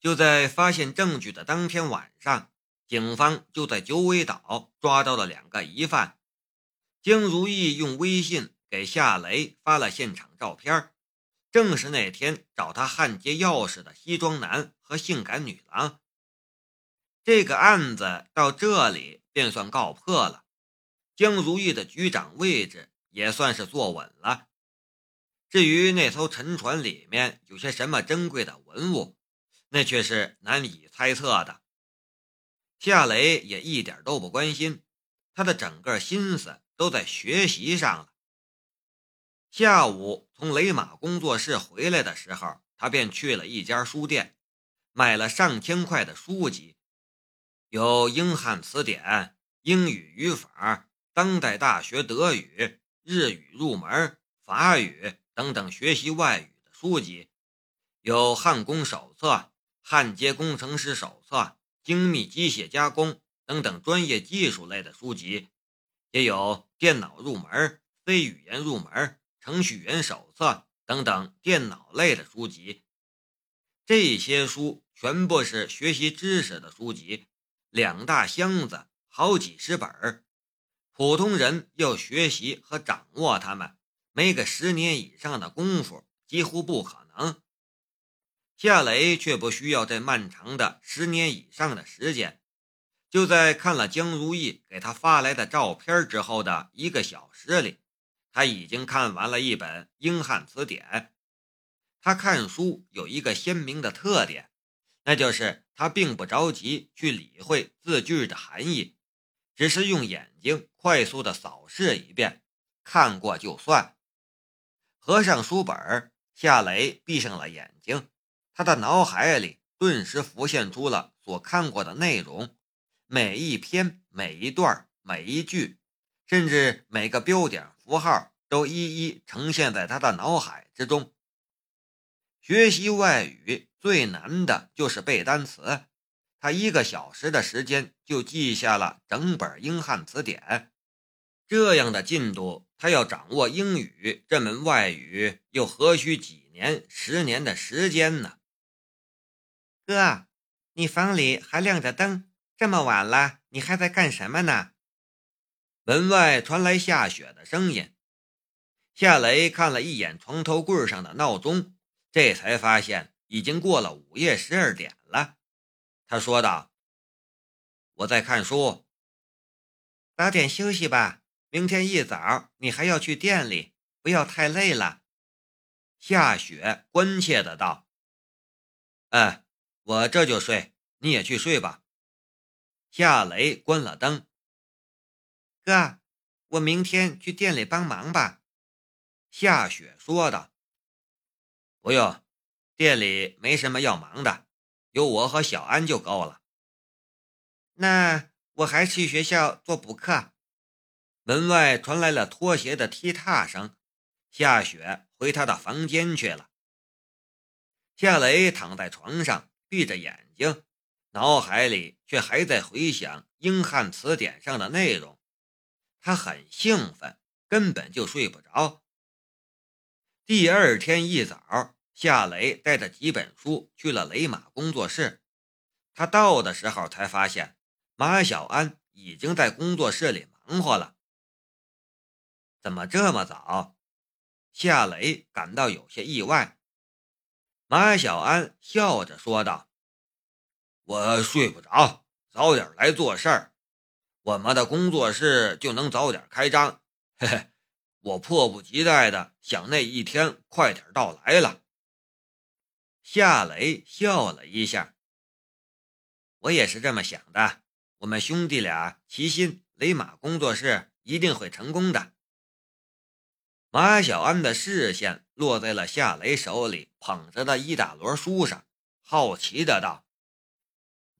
就在发现证据的当天晚上，警方就在九尾岛抓到了两个疑犯。江如意用微信给夏雷发了现场照片，正是那天找他焊接钥匙的西装男和性感女郎。这个案子到这里便算告破了，江如意的局长位置也算是坐稳了。至于那艘沉船里面有些什么珍贵的文物，那却是难以猜测的。夏雷也一点都不关心，他的整个心思都在学习上了。下午从雷马工作室回来的时候，他便去了一家书店，买了上千块的书籍，有英汉词典、英语语法、当代大学德语、日语入门、法语。等等，学习外语的书籍，有焊工手册、焊接工程师手册、精密机械加工等等专业技术类的书籍，也有电脑入门、非语言入门、程序员手册等等电脑类的书籍。这些书全部是学习知识的书籍，两大箱子，好几十本普通人要学习和掌握它们。没个十年以上的功夫，几乎不可能。夏雷却不需要这漫长的十年以上的时间，就在看了江如意给他发来的照片之后的一个小时里，他已经看完了一本英汉词典。他看书有一个鲜明的特点，那就是他并不着急去理会字句的含义，只是用眼睛快速的扫视一遍，看过就算。合上书本，夏雷闭上了眼睛，他的脑海里顿时浮现出了所看过的内容，每一篇、每一段、每一句，甚至每个标点符号都一一呈现在他的脑海之中。学习外语最难的就是背单词，他一个小时的时间就记下了整本英汉词典，这样的进度。他要掌握英语这门外语，又何须几年、十年的时间呢？哥，你房里还亮着灯，这么晚了，你还在干什么呢？门外传来夏雪的声音。夏雷看了一眼床头柜上的闹钟，这才发现已经过了午夜十二点了。他说道：“我在看书，早点休息吧。”明天一早你还要去店里，不要太累了。”夏雪关切的道。“哎，我这就睡，你也去睡吧。”夏雷关了灯。“哥，我明天去店里帮忙吧。”夏雪说道。“不用，店里没什么要忙的，有我和小安就够了。”“那我还去学校做补课。”门外传来了拖鞋的踢踏声，夏雪回她的房间去了。夏雷躺在床上，闭着眼睛，脑海里却还在回想英汉词典上的内容。他很兴奋，根本就睡不着。第二天一早，夏雷带着几本书去了雷马工作室。他到的时候才发现，马小安已经在工作室里忙活了。怎么这么早？夏雷感到有些意外。马小安笑着说道：“我睡不着，早点来做事儿，我们的工作室就能早点开张。嘿嘿，我迫不及待的想那一天快点到来了。”夏雷笑了一下：“我也是这么想的。我们兄弟俩齐心，雷马工作室一定会成功的。”马小安的视线落在了夏雷手里捧着的一大摞书上，好奇的道：“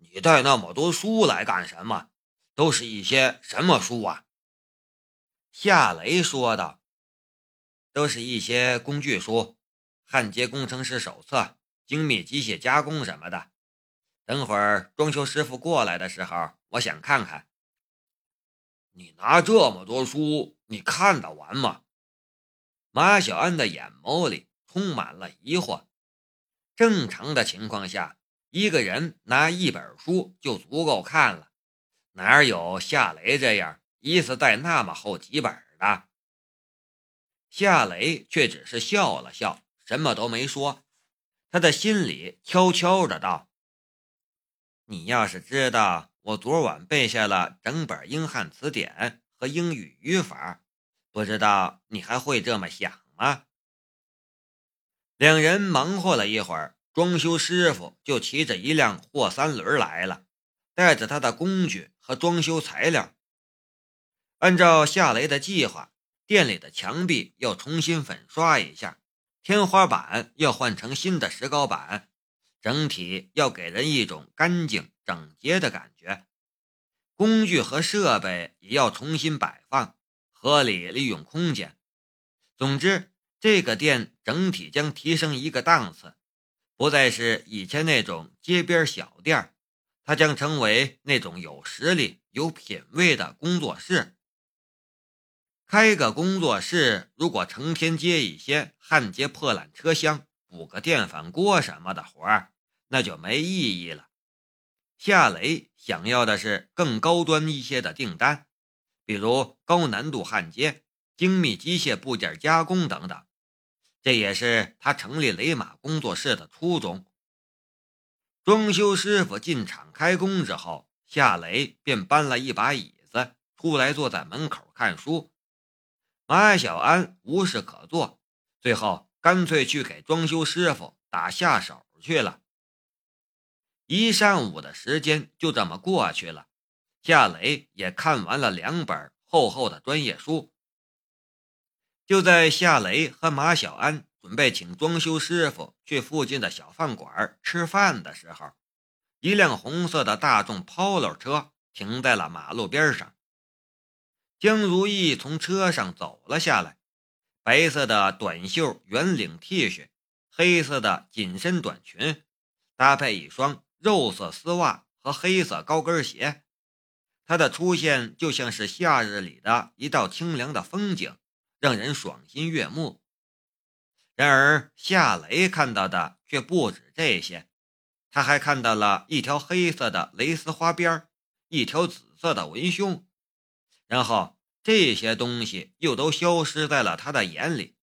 你带那么多书来干什么？都是一些什么书啊？”夏雷说道：“都是一些工具书，焊接工程师手册、精密机械加工什么的。等会儿装修师傅过来的时候，我想看看。你拿这么多书，你看得完吗？”马小安的眼眸里充满了疑惑。正常的情况下，一个人拿一本书就足够看了，哪有夏雷这样一次带那么厚几本的？夏雷却只是笑了笑，什么都没说。他的心里悄悄的道：“你要是知道我昨晚背下了整本英汉词典和英语语法，不知道你还会这么想吗？”两人忙活了一会儿，装修师傅就骑着一辆货三轮来了，带着他的工具和装修材料。按照夏雷的计划，店里的墙壁要重新粉刷一下。天花板要换成新的石膏板，整体要给人一种干净整洁的感觉。工具和设备也要重新摆放，合理利用空间。总之，这个店整体将提升一个档次，不再是以前那种街边小店它将成为那种有实力、有品位的工作室。开个工作室，如果成天接一些焊接破烂车厢、补个电饭锅什么的活儿，那就没意义了。夏雷想要的是更高端一些的订单，比如高难度焊接、精密机械部件加工等等。这也是他成立雷马工作室的初衷。装修师傅进场开工之后，夏雷便搬了一把椅子出来，坐在门口看书。马小安无事可做，最后干脆去给装修师傅打下手去了。一上午的时间就这么过去了，夏雷也看完了两本厚厚的专业书。就在夏雷和马小安准备请装修师傅去附近的小饭馆吃饭的时候，一辆红色的大众 Polo 车停在了马路边上。江如意从车上走了下来，白色的短袖圆领 T 恤，黑色的紧身短裙，搭配一双肉色丝袜和黑色高跟鞋。她的出现就像是夏日里的一道清凉的风景，让人爽心悦目。然而夏雷看到的却不止这些，他还看到了一条黑色的蕾丝花边，一条紫色的文胸。然后这些东西又都消失在了他的眼里。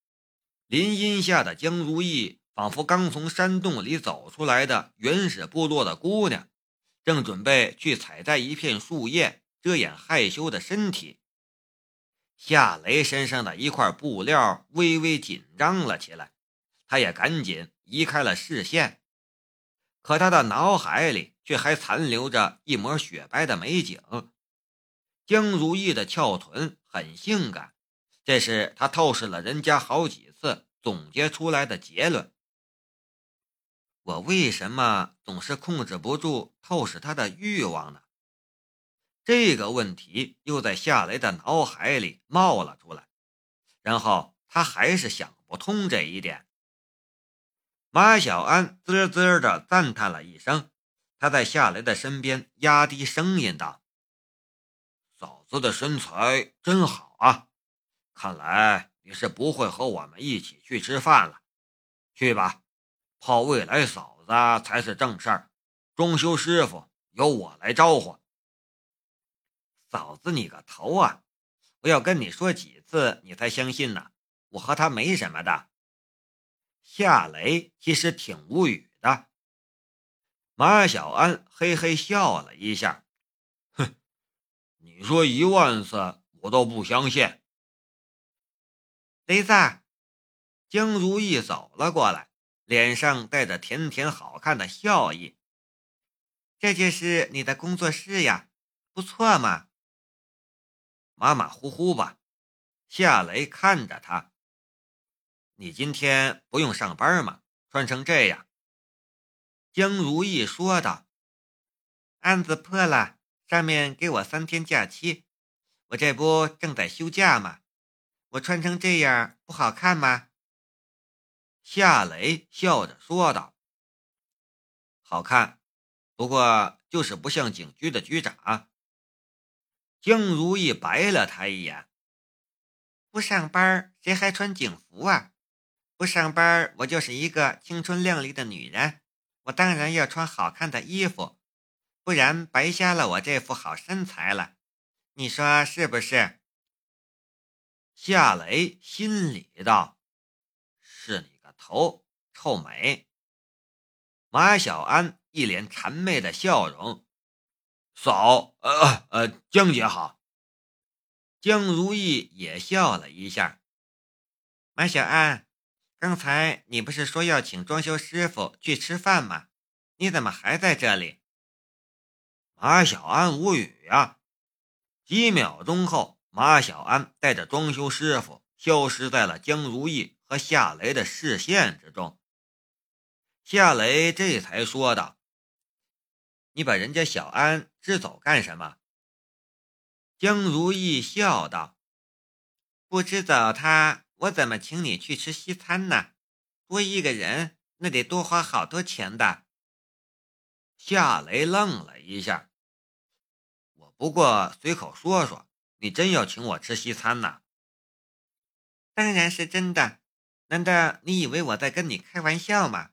林荫下的江如意仿佛刚从山洞里走出来的原始部落的姑娘，正准备去采摘一片树叶遮掩害羞的身体。夏雷身上的一块布料微微紧张了起来，他也赶紧移开了视线。可他的脑海里却还残留着一抹雪白的美景。江如意的翘臀很性感，这是他透视了人家好几次总结出来的结论。我为什么总是控制不住透视他的欲望呢？这个问题又在夏雷的脑海里冒了出来，然后他还是想不通这一点。马小安滋滋的赞叹了一声，他在夏雷的身边压低声音道。嫂子的身材真好啊！看来你是不会和我们一起去吃饭了。去吧，泡未来嫂子才是正事儿。装修师傅由我来招呼。嫂子你个头啊！我要跟你说几次你才相信呢？我和他没什么的。夏雷其实挺无语的。马小安嘿嘿笑了一下。哼你说一万次我都不相信。雷子，江如意走了过来，脸上带着甜甜好看的笑意。这就是你的工作室呀，不错嘛。马马虎虎吧。夏雷看着他，你今天不用上班吗？穿成这样。江如意说道：“案子破了。”上面给我三天假期，我这不正在休假吗？我穿成这样不好看吗？夏雷笑着说道：“好看，不过就是不像警局的局长。”江如意白了他一眼：“不上班谁还穿警服啊？不上班我就是一个青春靓丽的女人，我当然要穿好看的衣服，不然白瞎了我这副好身材了。你说是不是？夏雷心里道：“是你头，臭美。”马小安一脸谄媚的笑容：“嫂，呃呃，江姐好。”江如意也笑了一下。马小安，刚才你不是说要请装修师傅去吃饭吗？你怎么还在这里？马小安无语啊。几秒钟后，马小安带着装修师傅消失在了江如意和夏雷的视线之中。夏雷这才说道：“你把人家小安支走干什么？”江如意笑道：“不支走他，我怎么请你去吃西餐呢？多一个人，那得多花好多钱的。”夏雷愣了一下。我不过随口说说，你真要请我吃西餐呢？当然是真的，难道你以为我在跟你开玩笑吗？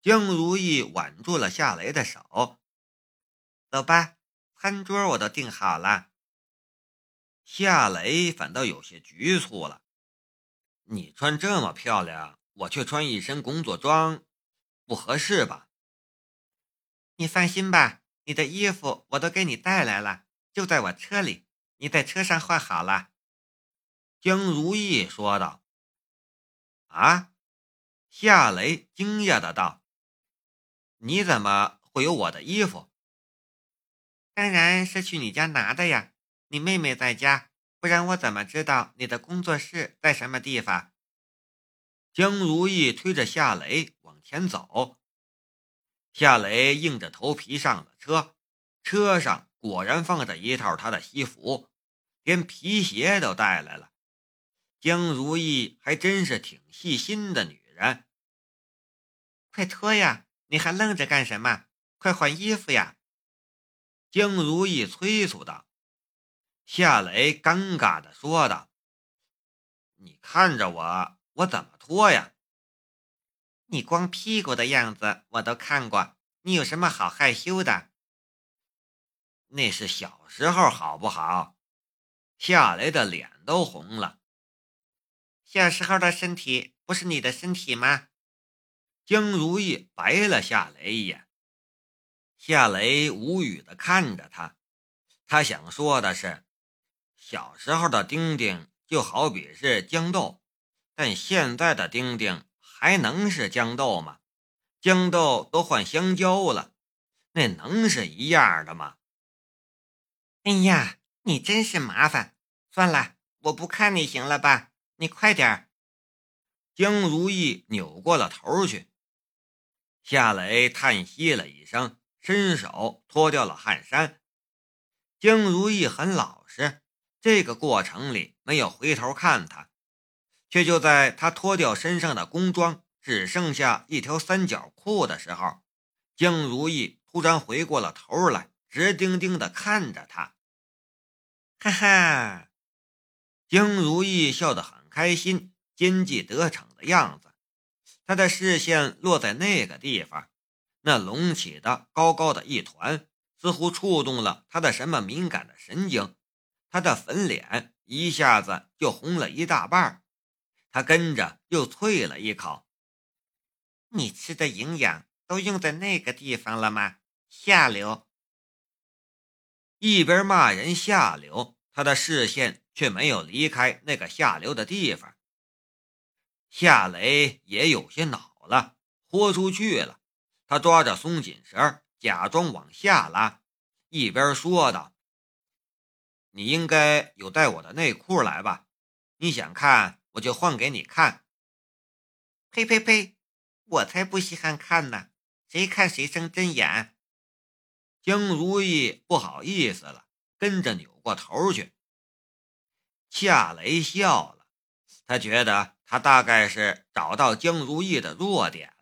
江如意挽住了夏雷的手，走吧，餐桌我都订好了。夏雷反倒有些局促了，你穿这么漂亮，我却穿一身工作装，不合适吧？你放心吧。你的衣服我都给你带来了，就在我车里。你在车上换好了。”江如意说道。“啊！”夏雷惊讶的道，“你怎么会有我的衣服？”“当然是去你家拿的呀。你妹妹在家，不然我怎么知道你的工作室在什么地方？”江如意推着夏雷往前走。夏雷硬着头皮上了车，车上果然放着一套他的西服，连皮鞋都带来了。江如意还真是挺细心的女人。快脱呀！你还愣着干什么？快换衣服呀！江如意催促道。夏雷尴尬的说道：“你看着我，我怎么脱呀？”你光屁股的样子我都看过，你有什么好害羞的？那是小时候，好不好？夏雷的脸都红了。小时候的身体不是你的身体吗？江如意白了夏雷一眼。夏雷无语的看着他，他想说的是，小时候的丁丁就好比是豇豆，但现在的丁丁。还能是豇豆吗？豇豆都换香蕉了，那能是一样的吗？哎呀，你真是麻烦！算了，我不看你行了吧？你快点儿。江如意扭过了头去。夏雷叹息了一声，伸手脱掉了汗衫。江如意很老实，这个过程里没有回头看他。却就在他脱掉身上的工装，只剩下一条三角裤的时候，江如意突然回过了头来，直盯盯地看着他。哈哈，江如意笑得很开心，奸计得逞的样子。他的视线落在那个地方，那隆起的高高的一团，似乎触动了他的什么敏感的神经，他的粉脸一下子就红了一大半他跟着又啐了一口：“你吃的营养都用在那个地方了吗？下流！”一边骂人下流，他的视线却没有离开那个下流的地方。夏雷也有些恼了，豁出去了。他抓着松紧绳，假装往下拉，一边说道：“你应该有带我的内裤来吧？你想看？”我就换给你看。呸呸呸！我才不稀罕看呢，谁看谁生针眼。江如意不好意思了，跟着扭过头去。夏雷笑了，他觉得他大概是找到江如意的弱点